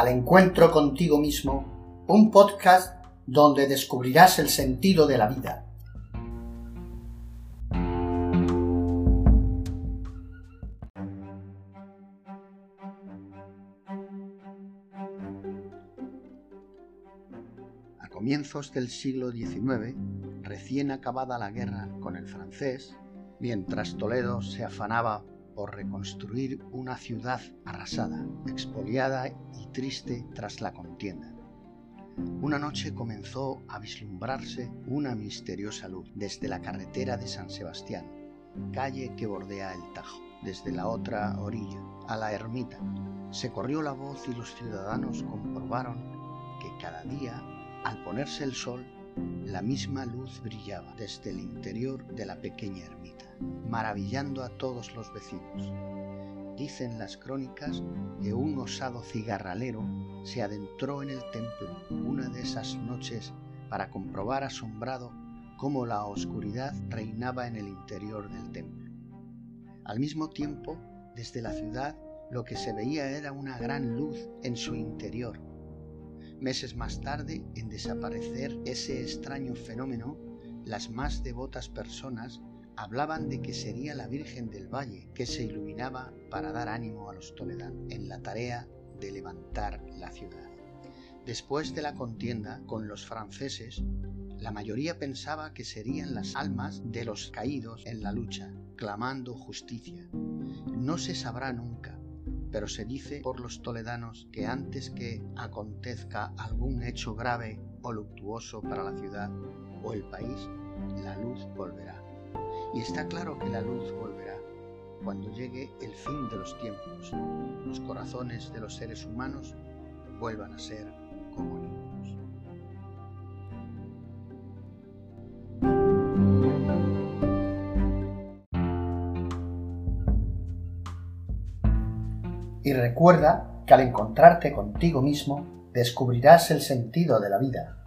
al encuentro contigo mismo, un podcast donde descubrirás el sentido de la vida. A comienzos del siglo XIX, recién acabada la guerra con el francés, mientras Toledo se afanaba por reconstruir una ciudad arrasada, expoliada y triste tras la contienda. Una noche comenzó a vislumbrarse una misteriosa luz desde la carretera de San Sebastián, calle que bordea el Tajo, desde la otra orilla, a la ermita. Se corrió la voz y los ciudadanos comprobaron que cada día, al ponerse el sol, la misma luz brillaba desde el interior de la pequeña ermita, maravillando a todos los vecinos. Dicen las crónicas que un osado cigarralero se adentró en el templo una de esas noches para comprobar asombrado cómo la oscuridad reinaba en el interior del templo. Al mismo tiempo, desde la ciudad, lo que se veía era una gran luz en su interior, Meses más tarde, en desaparecer ese extraño fenómeno, las más devotas personas hablaban de que sería la Virgen del Valle que se iluminaba para dar ánimo a los toledanos en la tarea de levantar la ciudad. Después de la contienda con los franceses, la mayoría pensaba que serían las almas de los caídos en la lucha, clamando justicia. No se sabrá nunca, pero se dice por los toledanos que antes que acontezca algún hecho grave o luctuoso para la ciudad o el país, la luz volverá. Y está claro que la luz volverá cuando llegue el fin de los tiempos, los corazones de los seres humanos vuelvan a ser como Y recuerda que al encontrarte contigo mismo, descubrirás el sentido de la vida.